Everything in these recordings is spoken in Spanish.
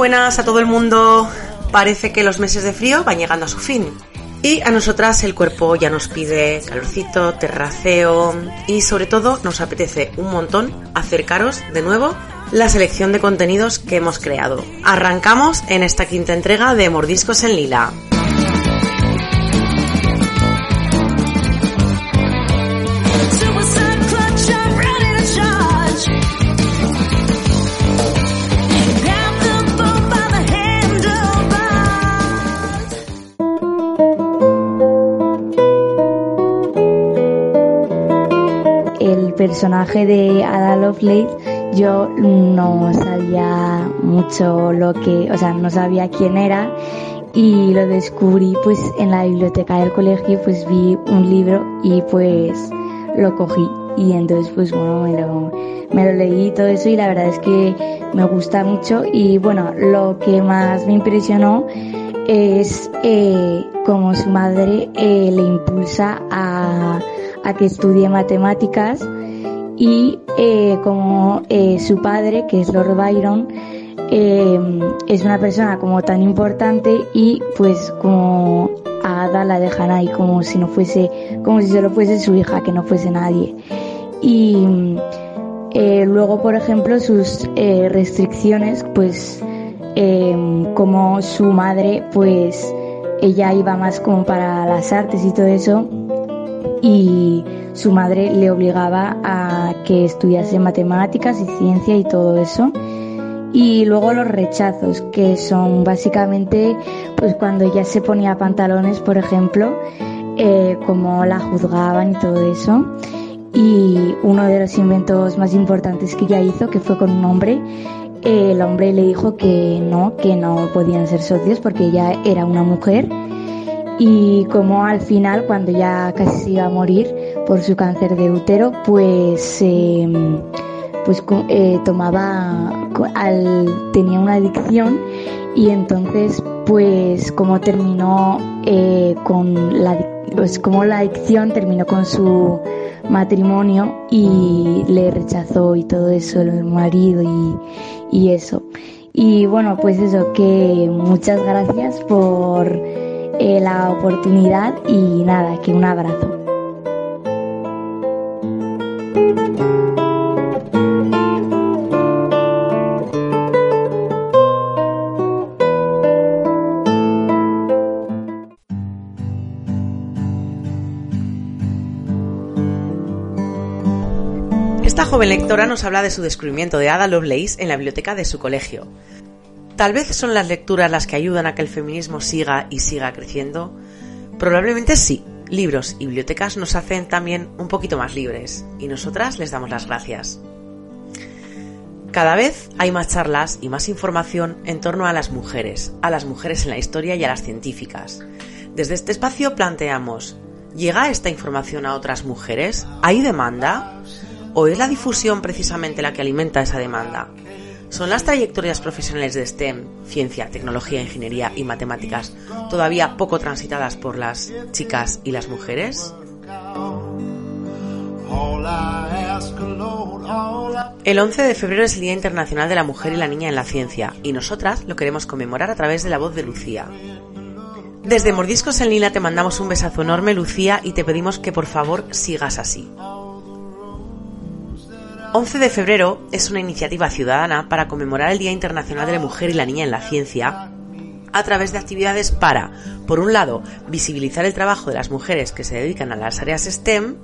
buenas a todo el mundo. Parece que los meses de frío van llegando a su fin. Y a nosotras el cuerpo ya nos pide calorcito, terraceo y sobre todo nos apetece un montón acercaros de nuevo la selección de contenidos que hemos creado. Arrancamos en esta quinta entrega de Mordiscos en Lila. Personaje de Ada Lovelace yo no sabía mucho lo que, o sea, no sabía quién era y lo descubrí pues en la biblioteca del colegio, pues vi un libro y pues lo cogí y entonces pues bueno, me lo, me lo leí y todo eso y la verdad es que me gusta mucho y bueno, lo que más me impresionó es eh, como su madre eh, le impulsa a, a que estudie matemáticas y eh, como eh, su padre, que es Lord Byron, eh, es una persona como tan importante y pues como a Ada la dejan ahí como si no fuese, como si solo fuese su hija, que no fuese nadie. Y luego, por ejemplo, sus restricciones, pues como su madre, pues ella iba más como para las artes y todo eso, y su madre le obligaba a que estudiase matemáticas y ciencia y todo eso. Y luego los rechazos, que son básicamente pues cuando ella se ponía pantalones, por ejemplo, eh, como la juzgaban y todo eso. Y uno de los inventos más importantes que ella hizo, que fue con un hombre, eh, el hombre le dijo que no, que no podían ser socios porque ella era una mujer y como al final, cuando ya casi iba a morir por su cáncer de útero, pues, em, pues eh, tomaba, al, tenía una adicción y entonces pues como terminó eh, con la, pues como la adicción terminó con su matrimonio y le rechazó y todo eso el marido y, y eso. Y bueno, pues eso, que muchas gracias por eh, la oportunidad y nada, que un abrazo. Esta joven lectora nos habla de su descubrimiento de Ada Lovelace en la biblioteca de su colegio. ¿Tal vez son las lecturas las que ayudan a que el feminismo siga y siga creciendo? Probablemente sí. Libros y bibliotecas nos hacen también un poquito más libres y nosotras les damos las gracias. Cada vez hay más charlas y más información en torno a las mujeres, a las mujeres en la historia y a las científicas. Desde este espacio planteamos, ¿llega esta información a otras mujeres? ¿Hay demanda? ¿O es la difusión precisamente la que alimenta esa demanda? ¿Son las trayectorias profesionales de STEM, ciencia, tecnología, ingeniería y matemáticas, todavía poco transitadas por las chicas y las mujeres? El 11 de febrero es el Día Internacional de la Mujer y la Niña en la Ciencia, y nosotras lo queremos conmemorar a través de la voz de Lucía. Desde Mordiscos en Lila te mandamos un besazo enorme, Lucía, y te pedimos que por favor sigas así. 11 de febrero es una iniciativa ciudadana para conmemorar el Día Internacional de la Mujer y la Niña en la Ciencia a través de actividades para, por un lado, visibilizar el trabajo de las mujeres que se dedican a las áreas STEM,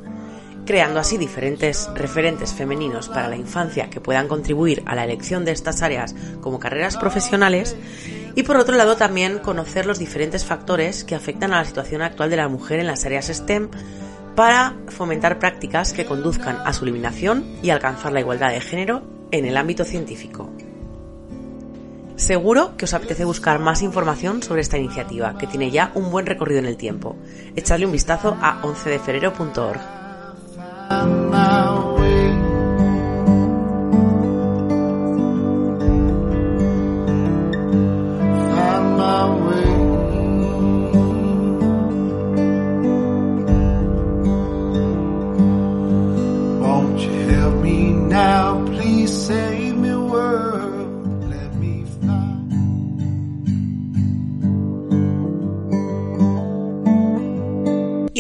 creando así diferentes referentes femeninos para la infancia que puedan contribuir a la elección de estas áreas como carreras profesionales, y por otro lado también conocer los diferentes factores que afectan a la situación actual de la mujer en las áreas STEM, para fomentar prácticas que conduzcan a su eliminación y alcanzar la igualdad de género en el ámbito científico. Seguro que os apetece buscar más información sobre esta iniciativa, que tiene ya un buen recorrido en el tiempo. Echadle un vistazo a 11deferero.org.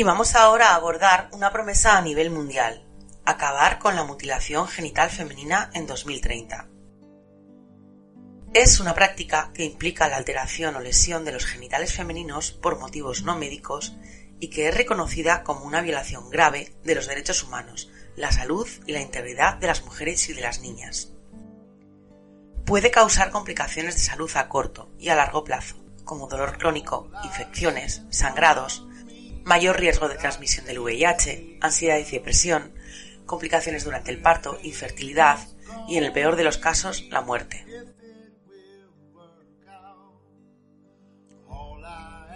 vamos ahora a abordar una promesa a nivel mundial, acabar con la mutilación genital femenina en 2030. Es una práctica que implica la alteración o lesión de los genitales femeninos por motivos no médicos y que es reconocida como una violación grave de los derechos humanos, la salud y la integridad de las mujeres y de las niñas. Puede causar complicaciones de salud a corto y a largo plazo, como dolor crónico, infecciones, sangrados, mayor riesgo de transmisión del VIH, ansiedad y depresión, complicaciones durante el parto, infertilidad y, en el peor de los casos, la muerte.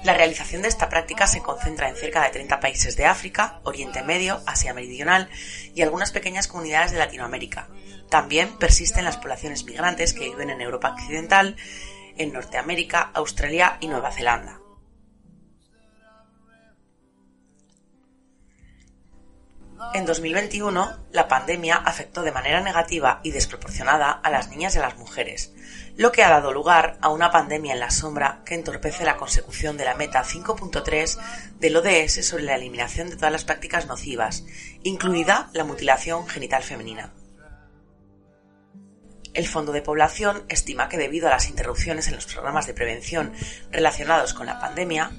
La realización de esta práctica se concentra en cerca de 30 países de África, Oriente Medio, Asia Meridional y algunas pequeñas comunidades de Latinoamérica. También persisten las poblaciones migrantes que viven en Europa Occidental, en Norteamérica, Australia y Nueva Zelanda. En 2021, la pandemia afectó de manera negativa y desproporcionada a las niñas y a las mujeres, lo que ha dado lugar a una pandemia en la sombra que entorpece la consecución de la meta 5.3 del ODS sobre la eliminación de todas las prácticas nocivas, incluida la mutilación genital femenina. El Fondo de Población estima que debido a las interrupciones en los programas de prevención relacionados con la pandemia,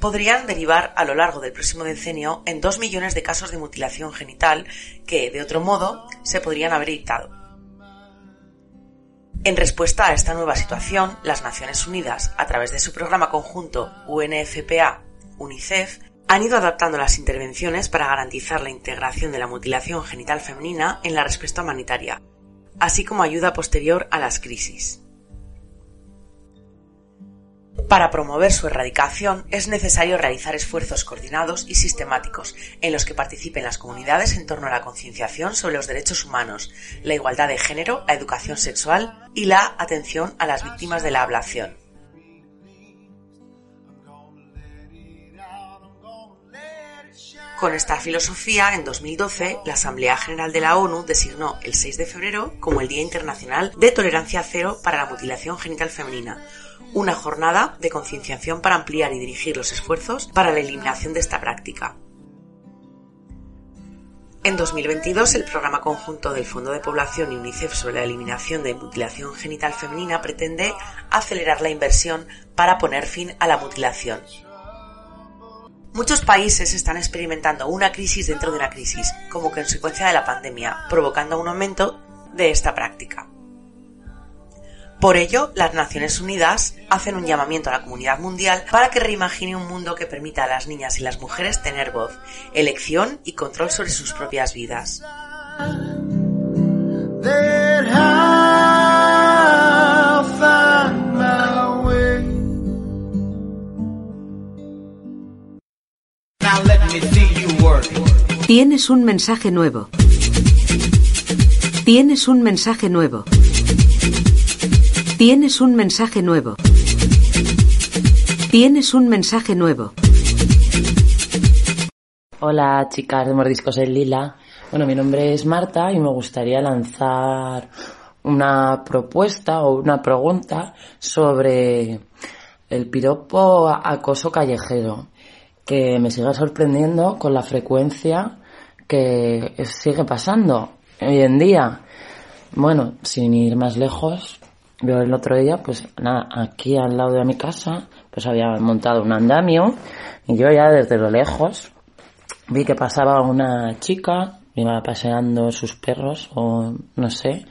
podrían derivar a lo largo del próximo decenio en dos millones de casos de mutilación genital que, de otro modo, se podrían haber evitado. En respuesta a esta nueva situación, las Naciones Unidas, a través de su programa conjunto UNFPA-UNICEF, han ido adaptando las intervenciones para garantizar la integración de la mutilación genital femenina en la respuesta humanitaria, así como ayuda posterior a las crisis. Para promover su erradicación es necesario realizar esfuerzos coordinados y sistemáticos en los que participen las comunidades en torno a la concienciación sobre los derechos humanos, la igualdad de género, la educación sexual y la atención a las víctimas de la ablación. Con esta filosofía, en 2012, la Asamblea General de la ONU designó el 6 de febrero como el Día Internacional de Tolerancia Cero para la Mutilación Genital Femenina, una jornada de concienciación para ampliar y dirigir los esfuerzos para la eliminación de esta práctica. En 2022, el programa conjunto del Fondo de Población y UNICEF sobre la eliminación de mutilación genital femenina pretende acelerar la inversión para poner fin a la mutilación. Muchos países están experimentando una crisis dentro de una crisis, como consecuencia de la pandemia, provocando un aumento de esta práctica. Por ello, las Naciones Unidas hacen un llamamiento a la comunidad mundial para que reimagine un mundo que permita a las niñas y las mujeres tener voz, elección y control sobre sus propias vidas. Tienes un mensaje nuevo. Tienes un mensaje nuevo. Tienes un mensaje nuevo. Tienes un mensaje nuevo. Hola chicas de Mordiscos en Lila. Bueno, mi nombre es Marta y me gustaría lanzar una propuesta o una pregunta sobre el piropo acoso callejero, que me sigue sorprendiendo con la frecuencia que sigue pasando hoy en día. Bueno, sin ir más lejos, yo el otro día, pues nada, aquí al lado de mi casa, pues había montado un andamio y yo ya desde lo lejos vi que pasaba una chica, iba paseando sus perros o no sé,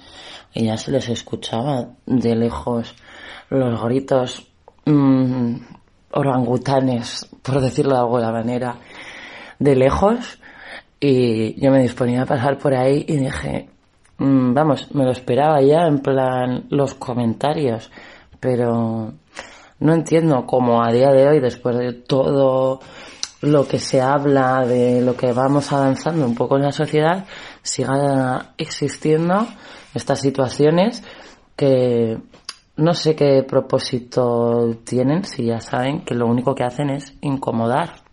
y ya se les escuchaba de lejos los gritos mmm, orangutanes, por decirlo de alguna manera, de lejos. Y yo me disponía a pasar por ahí y dije, Mm, vamos, me lo esperaba ya en plan los comentarios, pero no entiendo cómo a día de hoy, después de todo lo que se habla, de lo que vamos avanzando un poco en la sociedad, sigan existiendo estas situaciones que no sé qué propósito tienen, si ya saben que lo único que hacen es incomodar.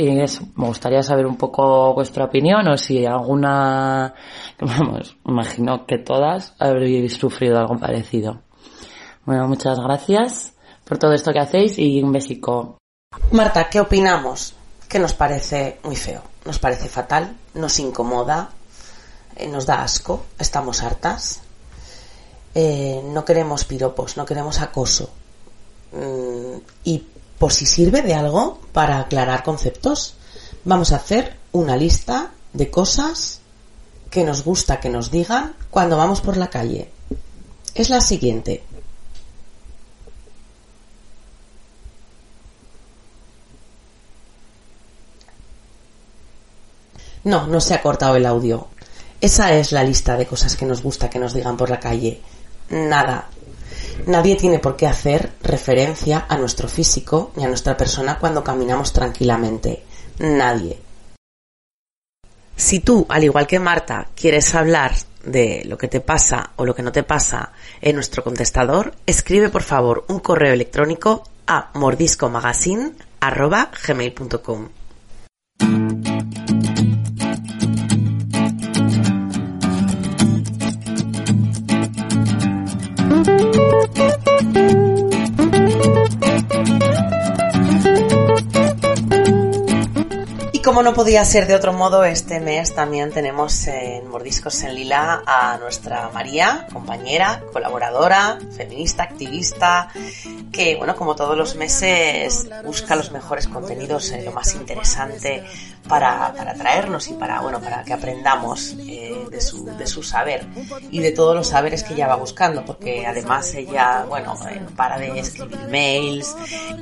Y me gustaría saber un poco vuestra opinión o si alguna, vamos, imagino que todas habréis sufrido algo parecido. Bueno, muchas gracias por todo esto que hacéis y un besico. Marta, ¿qué opinamos? que nos parece muy feo, nos parece fatal, nos incomoda, eh, nos da asco, estamos hartas. Eh, no queremos piropos, no queremos acoso. Mm, y por si sirve de algo para aclarar conceptos, vamos a hacer una lista de cosas que nos gusta que nos digan cuando vamos por la calle. Es la siguiente. No, no se ha cortado el audio. Esa es la lista de cosas que nos gusta que nos digan por la calle. Nada. Nadie tiene por qué hacer referencia a nuestro físico ni a nuestra persona cuando caminamos tranquilamente. Nadie. Si tú, al igual que Marta, quieres hablar de lo que te pasa o lo que no te pasa en nuestro contestador, escribe por favor un correo electrónico a mordiscomagazine.gmail.com como no podía ser de otro modo, este mes también tenemos en Mordiscos en Lila a nuestra María, compañera, colaboradora, feminista, activista, que, bueno, como todos los meses, busca los mejores contenidos, eh, lo más interesante para, para, traernos y para, bueno, para que aprendamos eh, de, su, de su saber y de todos los saberes que ella va buscando, porque además ella, bueno, eh, para de escribir mails,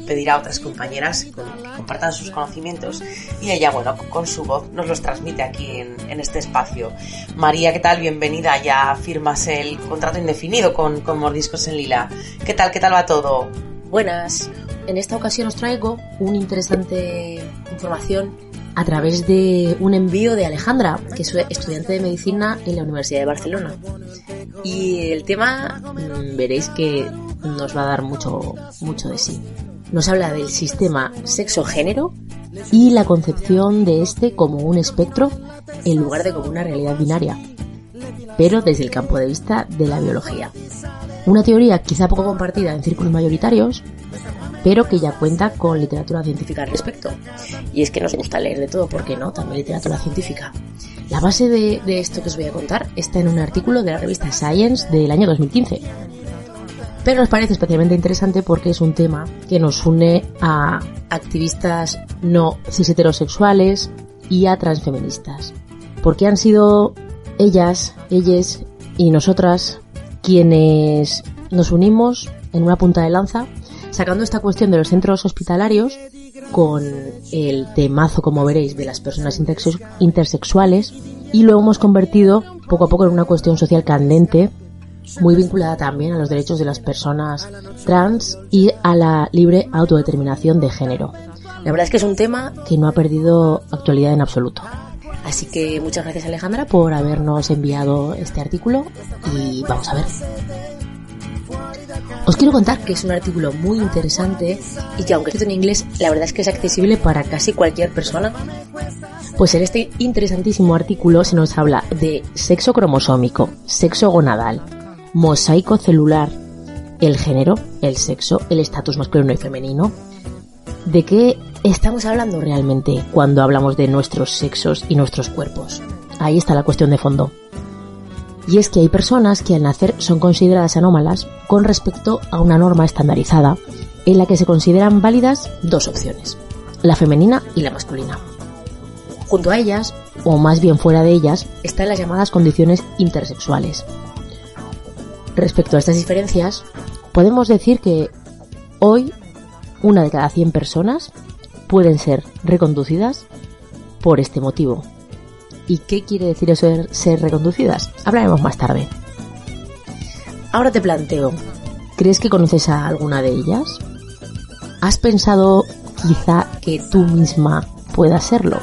pedir a otras compañeras que compartan sus conocimientos y ella, bueno, con su voz nos los transmite aquí en, este espacio. María, ¿qué tal? Bienvenida. Ya firmas el contrato indefinido con, Mordiscos en Lila. ¿Qué tal? ¿Qué tal va todo? Buenas. En esta ocasión os traigo una interesante información a través de un envío de Alejandra, que es estudiante de medicina en la Universidad de Barcelona. Y el tema mm, veréis que nos va a dar mucho, mucho de sí. Nos habla del sistema sexo-género y la concepción de este como un espectro en lugar de como una realidad binaria, pero desde el campo de vista de la biología. Una teoría quizá poco compartida en círculos mayoritarios, pero que ya cuenta con literatura científica al respecto. Y es que nos gusta leer de todo, ¿por qué no? También literatura científica. La base de, de esto que os voy a contar está en un artículo de la revista Science del año 2015 pero nos parece especialmente interesante porque es un tema que nos une a activistas no cis heterosexuales y a transfeministas. Porque han sido ellas, ellas y nosotras quienes nos unimos en una punta de lanza sacando esta cuestión de los centros hospitalarios con el temazo, como veréis, de las personas intersexuales y lo hemos convertido poco a poco en una cuestión social candente muy vinculada también a los derechos de las personas trans y a la libre autodeterminación de género. La verdad es que es un tema que no ha perdido actualidad en absoluto. Así que muchas gracias Alejandra por habernos enviado este artículo y vamos a ver. Os quiero contar que es un artículo muy interesante y que aunque escrito en inglés, la verdad es que es accesible para casi cualquier persona. Pues en este interesantísimo artículo se nos habla de sexo cromosómico, sexo gonadal, mosaico celular, el género, el sexo, el estatus masculino y femenino. ¿De qué estamos hablando realmente cuando hablamos de nuestros sexos y nuestros cuerpos? Ahí está la cuestión de fondo. Y es que hay personas que al nacer son consideradas anómalas con respecto a una norma estandarizada en la que se consideran válidas dos opciones, la femenina y la masculina. Junto a ellas, o más bien fuera de ellas, están las llamadas condiciones intersexuales, Respecto a estas diferencias, podemos decir que hoy una de cada 100 personas pueden ser reconducidas por este motivo. ¿Y qué quiere decir eso ser reconducidas? Hablaremos más tarde. Ahora te planteo, ¿crees que conoces a alguna de ellas? ¿Has pensado quizá que tú misma puedas serlo?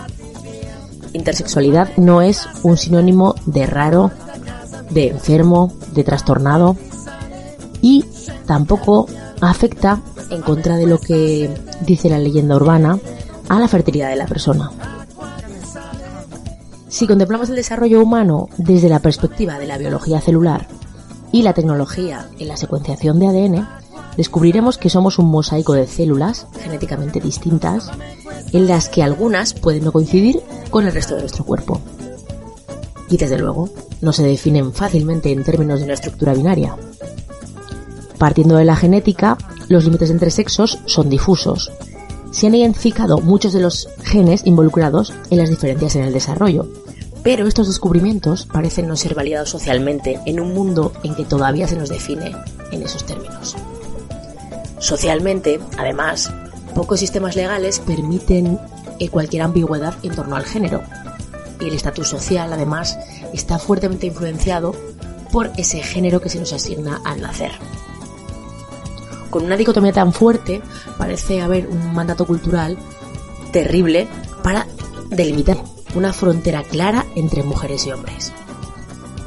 Intersexualidad no es un sinónimo de raro, de enfermo, de trastornado y tampoco afecta, en contra de lo que dice la leyenda urbana, a la fertilidad de la persona. Si contemplamos el desarrollo humano desde la perspectiva de la biología celular y la tecnología en la secuenciación de ADN, descubriremos que somos un mosaico de células genéticamente distintas, en las que algunas pueden no coincidir con el resto de nuestro cuerpo. Y desde luego, no se definen fácilmente en términos de una estructura binaria. Partiendo de la genética, los límites entre sexos son difusos. Se han identificado muchos de los genes involucrados en las diferencias en el desarrollo, pero estos descubrimientos parecen no ser validados socialmente en un mundo en que todavía se nos define en esos términos. Socialmente, además, pocos sistemas legales permiten cualquier ambigüedad en torno al género. Y el estatus social, además, está fuertemente influenciado por ese género que se nos asigna al nacer. Con una dicotomía tan fuerte, parece haber un mandato cultural terrible para delimitar una frontera clara entre mujeres y hombres.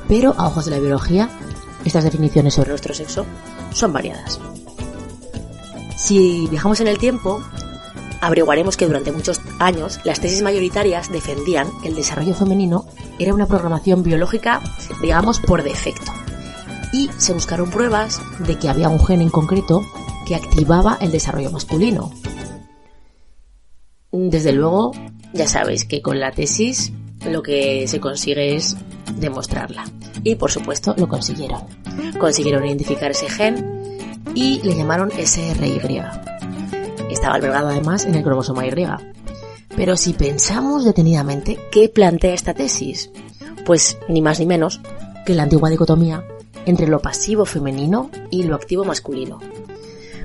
Pero a ojos de la biología, estas definiciones sobre nuestro sexo son variadas. Si viajamos en el tiempo, averiguaremos que durante muchos años las tesis mayoritarias defendían que el desarrollo femenino era una programación biológica, digamos, por defecto. Y se buscaron pruebas de que había un gen en concreto que activaba el desarrollo masculino. Desde luego, ya sabéis que con la tesis lo que se consigue es demostrarla. Y por supuesto lo consiguieron. Consiguieron identificar ese gen y le llamaron SRY. Estaba albergado además en el cromosoma Y. Pero si pensamos detenidamente, ¿qué plantea esta tesis? Pues ni más ni menos que la antigua dicotomía entre lo pasivo femenino y lo activo masculino,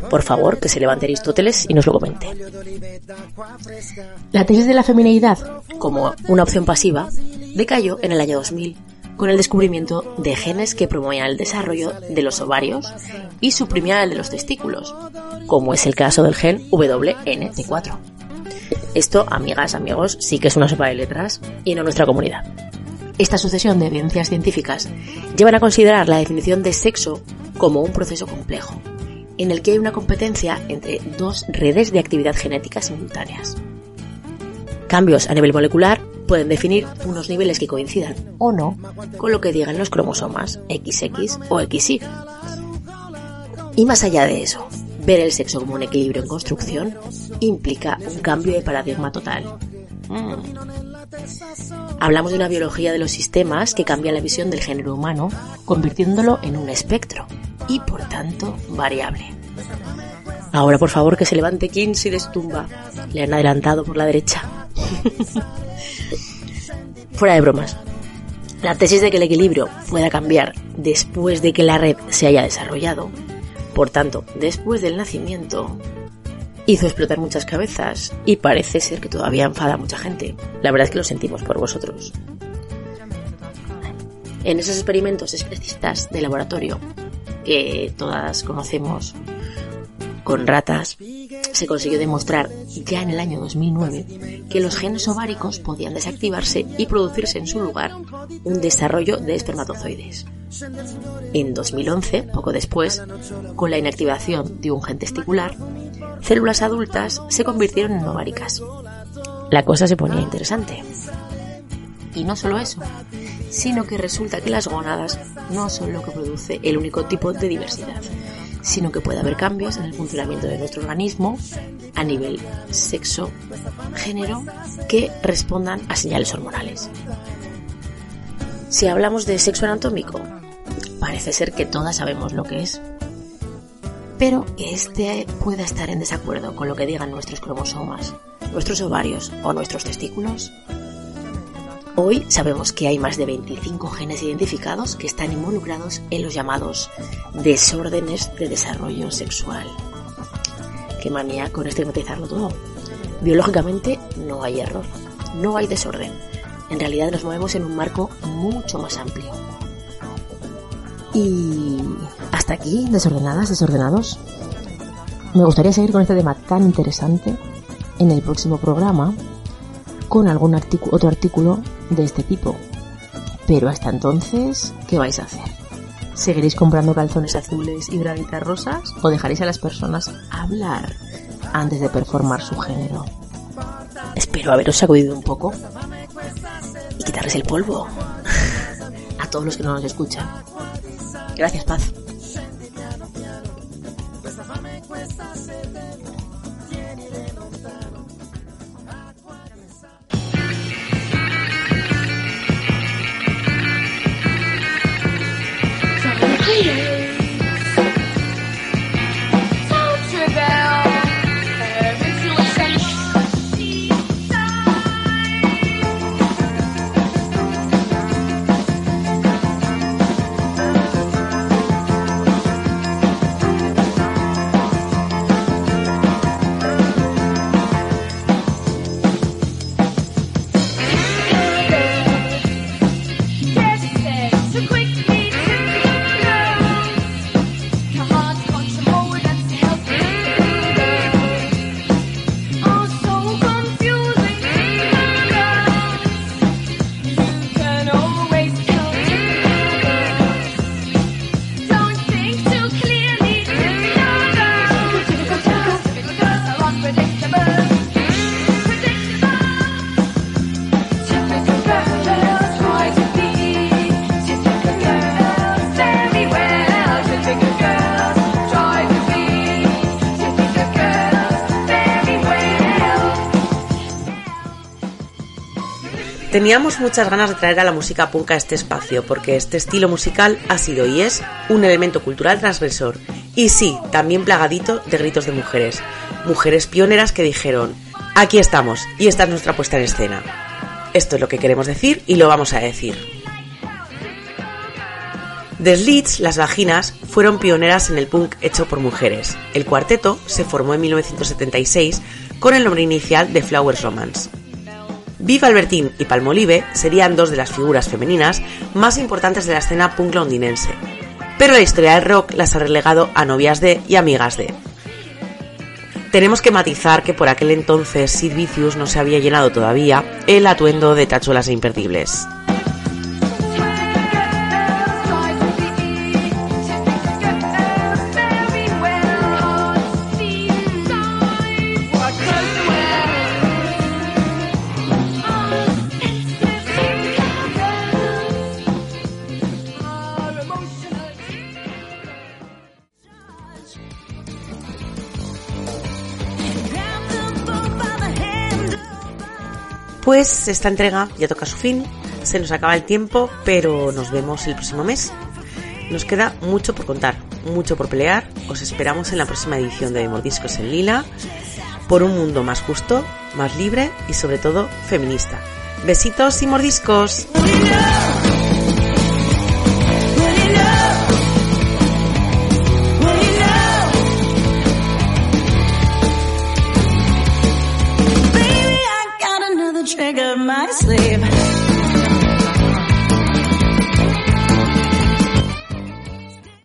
por favor, que se levante Aristóteles y nos lo comente. La tesis de la femineidad, como una opción pasiva, decayó en el año 2000 con el descubrimiento de genes que promovían el desarrollo de los ovarios y suprimían el de los testículos, como es el caso del gen WNT4. Esto, amigas, amigos, sí que es una sopa de letras y no nuestra comunidad. Esta sucesión de evidencias científicas llevan a considerar la definición de sexo como un proceso complejo, en el que hay una competencia entre dos redes de actividad genética simultáneas. Cambios a nivel molecular pueden definir unos niveles que coincidan o no con lo que digan los cromosomas XX o XY. Y más allá de eso, ver el sexo como un equilibrio en construcción implica un cambio de paradigma total. Mm. Hablamos de una biología de los sistemas que cambia la visión del género humano, convirtiéndolo en un espectro y por tanto variable. Ahora por favor que se levante Kinsey de su tumba. Le han adelantado por la derecha. Fuera de bromas. La tesis de que el equilibrio pueda cambiar después de que la red se haya desarrollado, por tanto, después del nacimiento, hizo explotar muchas cabezas y parece ser que todavía enfada a mucha gente. La verdad es que lo sentimos por vosotros. En esos experimentos especistas de laboratorio que todas conocemos con ratas, se consiguió demostrar ya en el año 2009 que los genes ováricos podían desactivarse y producirse en su lugar un desarrollo de espermatozoides. En 2011, poco después, con la inactivación de un gen testicular, células adultas se convirtieron en ováricas. La cosa se ponía interesante. Y no solo eso, sino que resulta que las gónadas no son lo que produce el único tipo de diversidad, sino que puede haber cambios en el funcionamiento de nuestro organismo a nivel sexo, género, que respondan a señales hormonales. Si hablamos de sexo anatómico, parece ser que todas sabemos lo que es, pero que éste pueda estar en desacuerdo con lo que digan nuestros cromosomas, nuestros ovarios o nuestros testículos, Hoy sabemos que hay más de 25 genes identificados que están involucrados en los llamados desórdenes de desarrollo sexual. Qué manía con estigmatizarlo todo. Biológicamente no hay error, no hay desorden. En realidad nos movemos en un marco mucho más amplio. Y hasta aquí, desordenadas, desordenados. Me gustaría seguir con este tema tan interesante en el próximo programa con algún otro artículo de este tipo. Pero hasta entonces, ¿qué vais a hacer? ¿Seguiréis comprando calzones azules y braguitas rosas? ¿O dejaréis a las personas hablar antes de performar su género? Espero haberos sacudido un poco y quitarles el polvo a todos los que no nos escuchan. Gracias, Paz. Teníamos muchas ganas de traer a la música punk a este espacio, porque este estilo musical ha sido y es un elemento cultural transgresor. Y sí, también plagadito de gritos de mujeres. Mujeres pioneras que dijeron, aquí estamos, y esta es nuestra puesta en escena. Esto es lo que queremos decir y lo vamos a decir. The Slits, las vaginas, fueron pioneras en el punk hecho por mujeres. El cuarteto se formó en 1976 con el nombre inicial de Flowers Romance. Viv Albertín y Palmolive serían dos de las figuras femeninas más importantes de la escena punk londinense, pero la historia del rock las ha relegado a novias de y amigas de. Tenemos que matizar que por aquel entonces Sid Vicious no se había llenado todavía el atuendo de tachuelas e imperdibles. Pues esta entrega ya toca su fin, se nos acaba el tiempo, pero nos vemos el próximo mes. Nos queda mucho por contar, mucho por pelear. Os esperamos en la próxima edición de Mordiscos en Lila por un mundo más justo, más libre y sobre todo feminista. Besitos y mordiscos.